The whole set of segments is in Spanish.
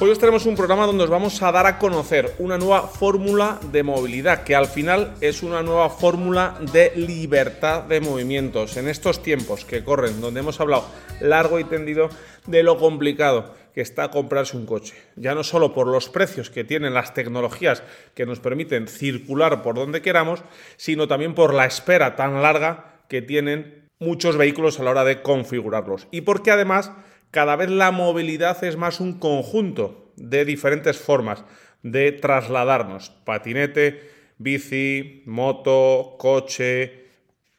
Hoy os tenemos un programa donde os vamos a dar a conocer una nueva fórmula de movilidad, que al final es una nueva fórmula de libertad de movimientos. En estos tiempos que corren, donde hemos hablado largo y tendido de lo complicado que está comprarse un coche. Ya no solo por los precios que tienen las tecnologías que nos permiten circular por donde queramos, sino también por la espera tan larga que tienen muchos vehículos a la hora de configurarlos. Y porque además cada vez la movilidad es más un conjunto de diferentes formas de trasladarnos. Patinete, bici, moto, coche.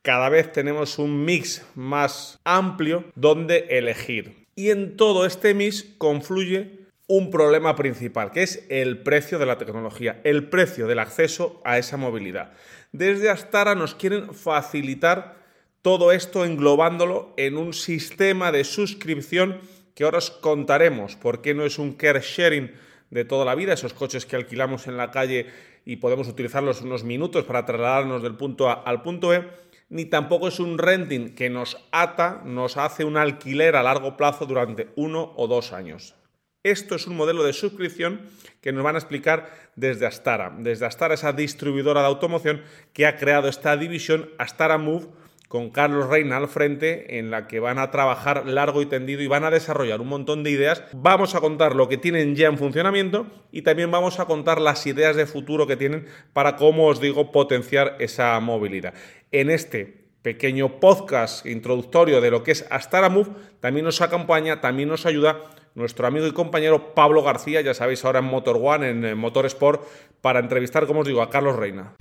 Cada vez tenemos un mix más amplio donde elegir. Y en todo este mix confluye un problema principal, que es el precio de la tecnología, el precio del acceso a esa movilidad. Desde Astara nos quieren facilitar todo esto englobándolo en un sistema de suscripción que ahora os contaremos por qué no es un care sharing de toda la vida, esos coches que alquilamos en la calle y podemos utilizarlos unos minutos para trasladarnos del punto A al punto E, ni tampoco es un renting que nos ata, nos hace un alquiler a largo plazo durante uno o dos años. Esto es un modelo de suscripción que nos van a explicar desde Astara. Desde Astara, esa distribuidora de automoción que ha creado esta división Astara Move con Carlos Reina al frente, en la que van a trabajar largo y tendido y van a desarrollar un montón de ideas. Vamos a contar lo que tienen ya en funcionamiento y también vamos a contar las ideas de futuro que tienen para, como os digo, potenciar esa movilidad. En este pequeño podcast introductorio de lo que es Astara Move, también nos acompaña, también nos ayuda nuestro amigo y compañero Pablo García, ya sabéis, ahora en Motor One, en Motorsport, para entrevistar, como os digo, a Carlos Reina.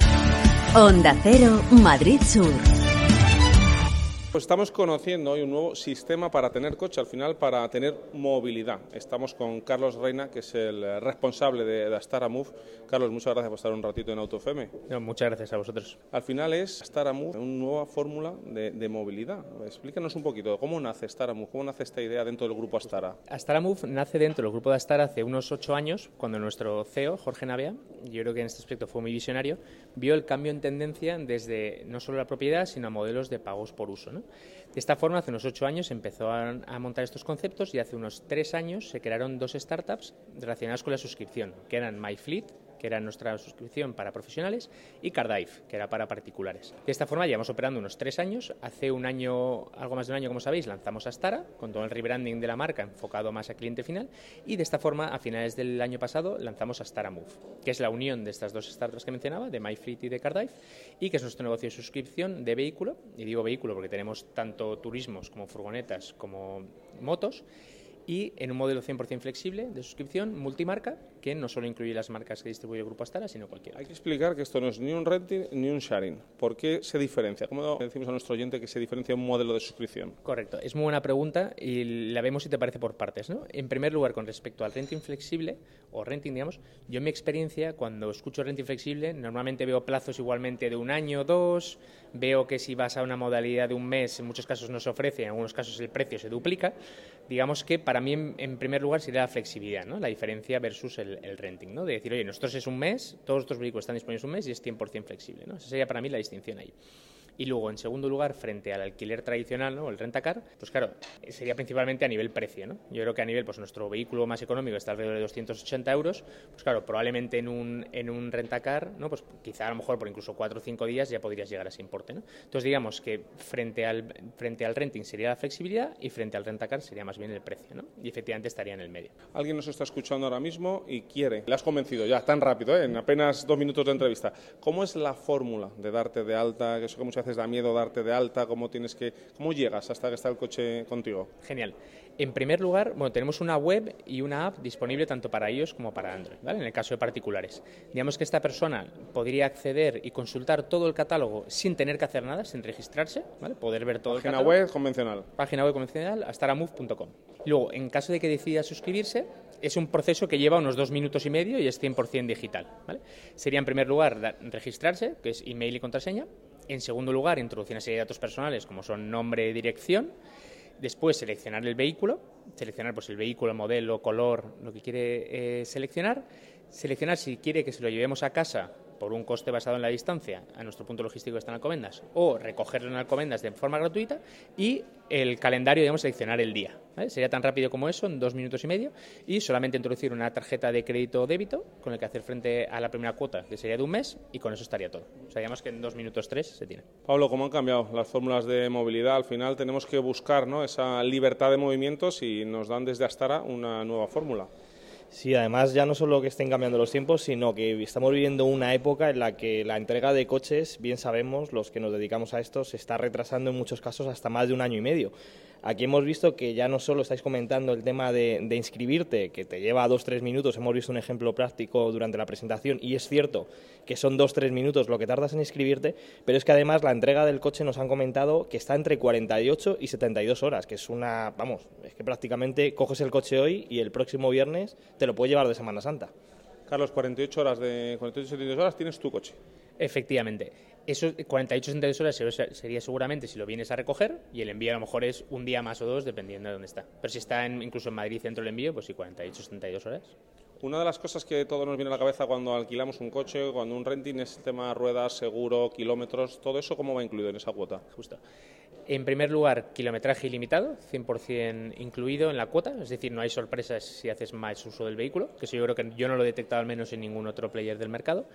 Onda Cero, Madrid Sur. Pues estamos conociendo hoy un nuevo sistema para tener coche, al final para tener movilidad. Estamos con Carlos Reina, que es el responsable de, Astara Move. Carlos, muchas gracias por estar un ratito en AutoFM. muchas gracias a vosotros. Al final es Astara Move, una nueva fórmula de, movilidad. Explícanos un poquito, ¿cómo nace Astara Move? ¿Cómo nace esta idea dentro del grupo Astara? Astara Move nace dentro del grupo de Astara hace unos ocho años, cuando nuestro CEO, Jorge Navia, yo creo que en este aspecto fue muy visionario, vio el cambio en tendencia desde no solo la propiedad, sino a modelos de pagos por uso. De esta forma, hace unos ocho años empezó a, montar estos conceptos y hace unos tres años se crearon dos startups relacionadas con la suscripción, que eran MyFleet que era nuestra suscripción para profesionales, y Cardive, que era para particulares. De esta forma llevamos operando unos tres años. Hace un año, algo más de un año, como sabéis, lanzamos Astara, con todo el rebranding de la marca enfocado más al cliente final, y de esta forma, a finales del año pasado, lanzamos Astara Move, que es la unión de estas dos startups que mencionaba, de MyFleet y de Cardive, y que es nuestro negocio de suscripción de vehículo, y digo vehículo porque tenemos tanto turismos como furgonetas como motos, y en un modelo 100% flexible de suscripción multimarca que no solo incluye las marcas que distribuye el Grupo Astara, sino cualquiera. Hay que explicar que esto no es ni un renting ni un sharing. ¿Por qué se diferencia? ¿Cómo decimos a nuestro oyente que se diferencia un modelo de suscripción? Correcto, es muy buena pregunta y la vemos si te parece por partes. ¿no? En primer lugar, con respecto al renting flexible o renting, digamos, yo en mi experiencia, cuando escucho renting flexible, normalmente veo plazos igualmente de un año dos, veo que si vas a una modalidad de un mes, en muchos casos no se ofrece, en algunos casos el precio se duplica. Digamos que para mí, en, primer lugar, sería la flexibilidad, ¿no? la diferencia versus el, el renting, ¿no? de decir, oye, nosotros es un mes, todos nuestros vehículos están disponibles un mes y es 100% flexible. ¿no? Esa sería para mí la distinción ahí. Y luego, en segundo lugar, frente al alquiler tradicional, ¿no? el rentacar, pues claro, sería principalmente a nivel precio. ¿no? Yo creo que a nivel, pues nuestro vehículo más económico está alrededor de 280 euros, pues claro, probablemente en un, en un rentacar, ¿no? pues quizá a lo mejor por incluso cuatro o cinco días ya podrías llegar a ese importe. ¿no? Entonces, digamos que frente al, frente al renting sería la flexibilidad y frente al rentacar sería más bien el precio. ¿no? Y efectivamente estaría en el medio. Alguien nos está escuchando ahora mismo y quiere, le has convencido ya, tan rápido, ¿eh? en apenas dos minutos de entrevista. ¿Cómo es la fórmula de darte de alta? Eso que muchas veces da miedo darte de alta, cómo tienes que, cómo llegas hasta que está el coche contigo. Genial. En primer lugar, bueno, tenemos una web y una app disponible tanto para iOS como para Android, ¿vale? En el caso de particulares. Digamos que esta persona podría acceder y consultar todo el catálogo sin tener que hacer nada, sin registrarse, ¿vale? Poder ver todo Página el catálogo. Página web convencional. Página web convencional, astaramove.com. Luego, en caso de que decida suscribirse, es un proceso que lleva unos dos minutos y medio y es 100% digital, ¿vale? Sería en primer lugar registrarse, que es email y contraseña. En segundo lugar, introducir una serie de datos personales como son nombre dirección. Después, seleccionar el vehículo, seleccionar pues, el vehículo, modelo, color, lo que quiere eh, seleccionar. Seleccionar si quiere que se lo llevemos a casa por un coste basado en la distancia a nuestro punto logístico que está en Alcobendas o recogerlo en Alcobendas de forma gratuita y el calendario, digamos, seleccionar el día. Sería tan rápido como eso, en dos minutos y medio, y solamente introducir una tarjeta de crédito o débito con el que hacer frente a la primera cuota, que sería de un mes, y con eso estaría todo. O sea, digamos que en dos minutos tres se tiene. Pablo, ¿cómo han cambiado las fórmulas de movilidad? Al final tenemos que buscar ¿no? esa libertad de movimientos y nos dan desde Astara una nueva fórmula. Sí, además ya no solo que estén cambiando los tiempos, sino que estamos viviendo una época en la que la entrega de coches, bien sabemos, los que nos dedicamos a esto, se está retrasando en muchos casos hasta más de un año y medio. Aquí hemos visto que ya no solo estáis comentando el tema de, inscribirte, que te lleva dos tres minutos, hemos visto un ejemplo práctico durante la presentación y es cierto que son dos tres minutos lo que tardas en inscribirte, pero es que además la entrega del coche nos han comentado que está entre 48 y 72 horas, que es una, vamos, es que prácticamente coges el coche hoy y el próximo viernes te lo puedes llevar de Semana Santa. Carlos, 48 horas de 48 72 horas tienes tu coche. Efectivamente. Eso 48 72 horas sería seguramente si lo vienes a recoger y el envío a lo mejor es un día más o dos dependiendo de dónde está. Pero si está incluso en Madrid centro el envío, pues sí, 48 72 horas. Una de las cosas que todo nos viene a la cabeza cuando alquilamos un coche, cuando un renting es el tema ruedas, seguro, kilómetros, todo eso cómo va incluido en esa cuota. Justo. En primer lugar, kilometraje ilimitado, 100% incluido en la cuota, es decir, no hay sorpresas si haces más uso del vehículo, que eso yo creo que yo no lo he detectado al menos en ningún otro player del mercado.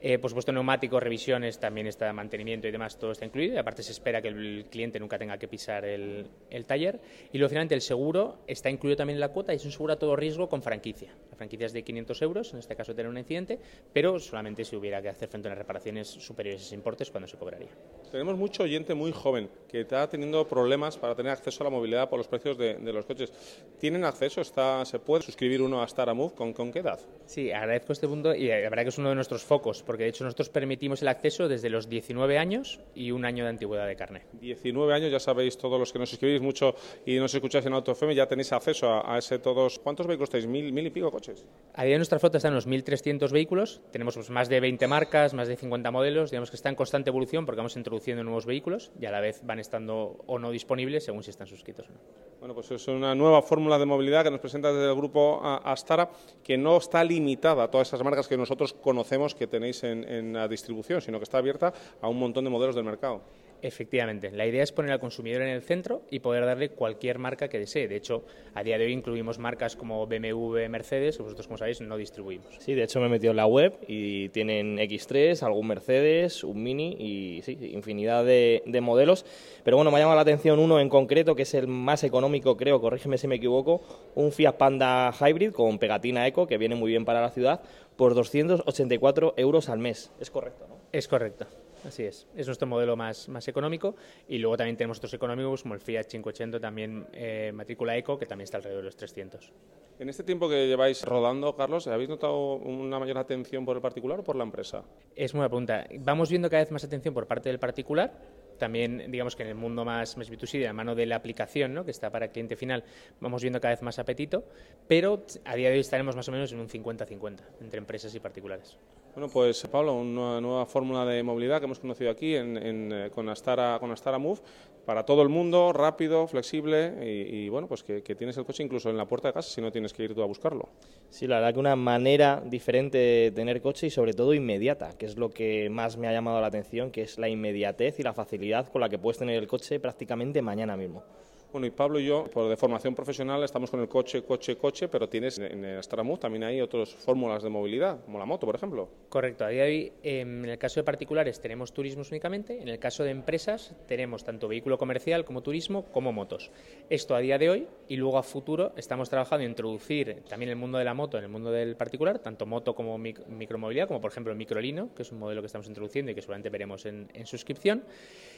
Eh, por supuesto, neumáticos, revisiones, también está mantenimiento y demás, todo está incluido. Y aparte se espera que el cliente nunca tenga que pisar el, taller. Y luego, finalmente, el seguro está incluido también en la cuota y es un seguro a todo riesgo con franquicia. La franquicia es de 500 euros, en este caso tener un incidente, pero solamente si hubiera que hacer frente a unas reparaciones superiores a esos importes, cuando se cobraría. Tenemos mucho oyente muy joven que está teniendo problemas para tener acceso a la movilidad por los precios de, los coches. ¿Tienen acceso? Está, ¿Se puede suscribir uno a Staramove? ¿Con, ¿Con qué edad? Sí, agradezco este punto y la verdad que es uno de nuestros focos porque de hecho nosotros permitimos el acceso desde los 19 años y un año de antigüedad de carne. 19 años, ya sabéis, todos los que nos escribís mucho y nos escucháis en AutoFM, ya tenéis acceso a, ese todos. ¿Cuántos vehículos tenéis? ¿Mil, mil y pico coches? A día de nuestra flota están unos 1.300 vehículos, tenemos pues, más de 20 marcas, más de 50 modelos, digamos que está en constante evolución porque vamos introduciendo nuevos vehículos y a la vez van estando o no disponibles según si están suscritos o no. Bueno, pues es una nueva fórmula de movilidad que nos presenta desde el grupo Astara, que no está limitada a todas esas marcas que nosotros conocemos que tenéis en, en la distribución, sino que está abierta a un montón de modelos del mercado. Efectivamente, la idea es poner al consumidor en el centro y poder darle cualquier marca que desee. De hecho, a día de hoy incluimos marcas como BMW, Mercedes, que vosotros, como sabéis, no distribuimos. Sí, de hecho me he metido en la web y tienen X3, algún Mercedes, un Mini y sí, infinidad de, modelos. Pero bueno, me ha llamado la atención uno en concreto, que es el más económico, creo, corrígeme si me equivoco, un Fiat Panda Hybrid con pegatina Eco, que viene muy bien para la ciudad, por 284 euros al mes. Es correcto, ¿no? Es correcto. Así es, es nuestro modelo más, más económico y luego también tenemos otros económicos como el Fiat 580, también eh, matrícula Eco, que también está alrededor de los 300. En este tiempo que lleváis rodando, Carlos, ¿habéis notado una mayor atención por el particular o por la empresa? Es muy buena pregunta. Vamos viendo cada vez más atención por parte del particular, también, digamos que en el mundo más, más B2C, de la mano de la aplicación, ¿no? que está para el cliente final, vamos viendo cada vez más apetito, pero a día de hoy estaremos más o menos en un 50-50 entre empresas y particulares. Bueno, pues Pablo, una nueva fórmula de movilidad que hemos conocido aquí en, eh, con, Astara, con Astara Move para todo el mundo, rápido, flexible y, bueno, pues que, tienes el coche incluso en la puerta de casa si no tienes que ir tú a buscarlo. Sí, la verdad que una manera diferente de tener coche y sobre todo inmediata, que es lo que más me ha llamado la atención, que es la inmediatez y la facilidad con la que puedes tener el coche prácticamente mañana mismo. Bueno, y Pablo y yo, por de formación profesional, estamos con el coche, coche, coche, pero tienes en el también hay otras fórmulas de movilidad, como la moto, por ejemplo. Correcto. A día de hoy, em, en el caso de particulares tenemos turismos únicamente, en el caso de empresas tenemos tanto vehículo comercial como turismo como motos. Esto a día de hoy y luego a futuro estamos trabajando en introducir también el mundo de la moto en el mundo del particular, tanto moto como micromovilidad, como por ejemplo el microlino, que es un modelo que estamos introduciendo y que seguramente veremos en, suscripción.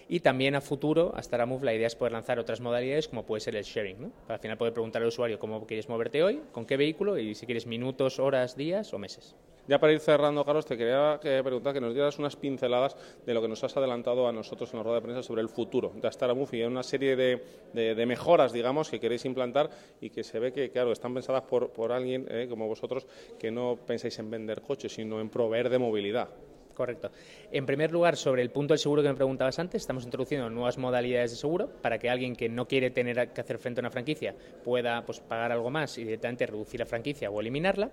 Y también a futuro, hasta la MOVE, la idea es poder lanzar otras modalidades como puede ser el sharing. ¿no? Para al final poder preguntar al usuario cómo quieres moverte hoy, con qué vehículo y si quieres minutos, horas, días o meses. Ya para ir cerrando, Carlos, te quería preguntar que nos dieras unas pinceladas de lo que nos has adelantado a nosotros en la rueda de prensa sobre el futuro de Astara y una serie de, mejoras, digamos, que queréis implantar y que se ve que, claro, están pensadas por, por alguien eh, como vosotros que no pensáis en vender coches, sino en proveer de movilidad. Correcto. En primer lugar, sobre el punto del seguro que me preguntabas antes, estamos introduciendo nuevas modalidades de seguro para que alguien que no quiere tener que hacer frente a una franquicia pueda pues, pagar algo más y directamente reducir la franquicia o eliminarla.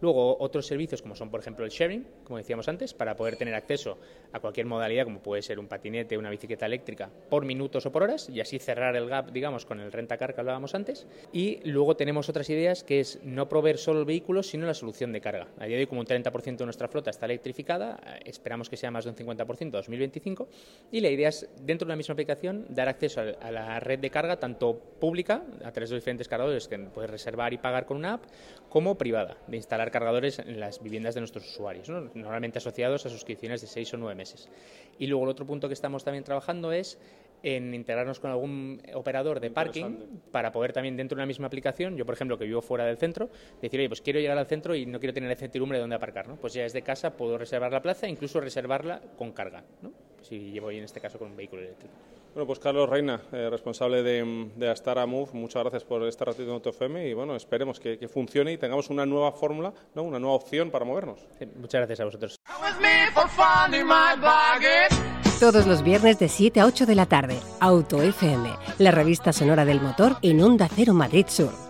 Luego, otros servicios como son, por ejemplo, el sharing, como decíamos antes, para poder tener acceso a cualquier modalidad, como puede ser un patinete, una bicicleta eléctrica, por minutos o por horas, y así cerrar el gap, digamos, con el renta-car que hablábamos antes. Y luego tenemos otras ideas que es no proveer solo el vehículo, sino la solución de carga. A día de hoy, como un 30% de nuestra flota está electrificada, esperamos que sea más de un 50% en 2025, y la idea es, dentro de la misma aplicación, dar acceso a la red de carga, tanto pública, a través de diferentes cargadores que puedes reservar y pagar con una app, como privada, de instalar cargadores en las viviendas de nuestros usuarios, normalmente asociados a suscripciones de seis o nueve meses. Y luego el otro punto que estamos también trabajando es en integrarnos con algún operador de parking para poder también dentro de una misma aplicación, yo por ejemplo que vivo fuera del centro, decir, oye, pues quiero llegar al centro y no quiero tener la certidumbre de dónde aparcar, ¿no? Pues ya desde casa puedo reservar la plaza e incluso reservarla con carga, ¿no? Si llevo en este caso con un vehículo eléctrico. Bueno, pues Carlos Reina, eh, responsable de, de Astara Move, muchas gracias por este ratito en AutoFM y bueno, esperemos que, que, funcione y tengamos una nueva fórmula, ¿no? una nueva opción para movernos. Sí, muchas gracias a vosotros. Todos los viernes de 7 a 8 de la tarde, Auto FM, la revista sonora del motor en Onda Cero Madrid Sur.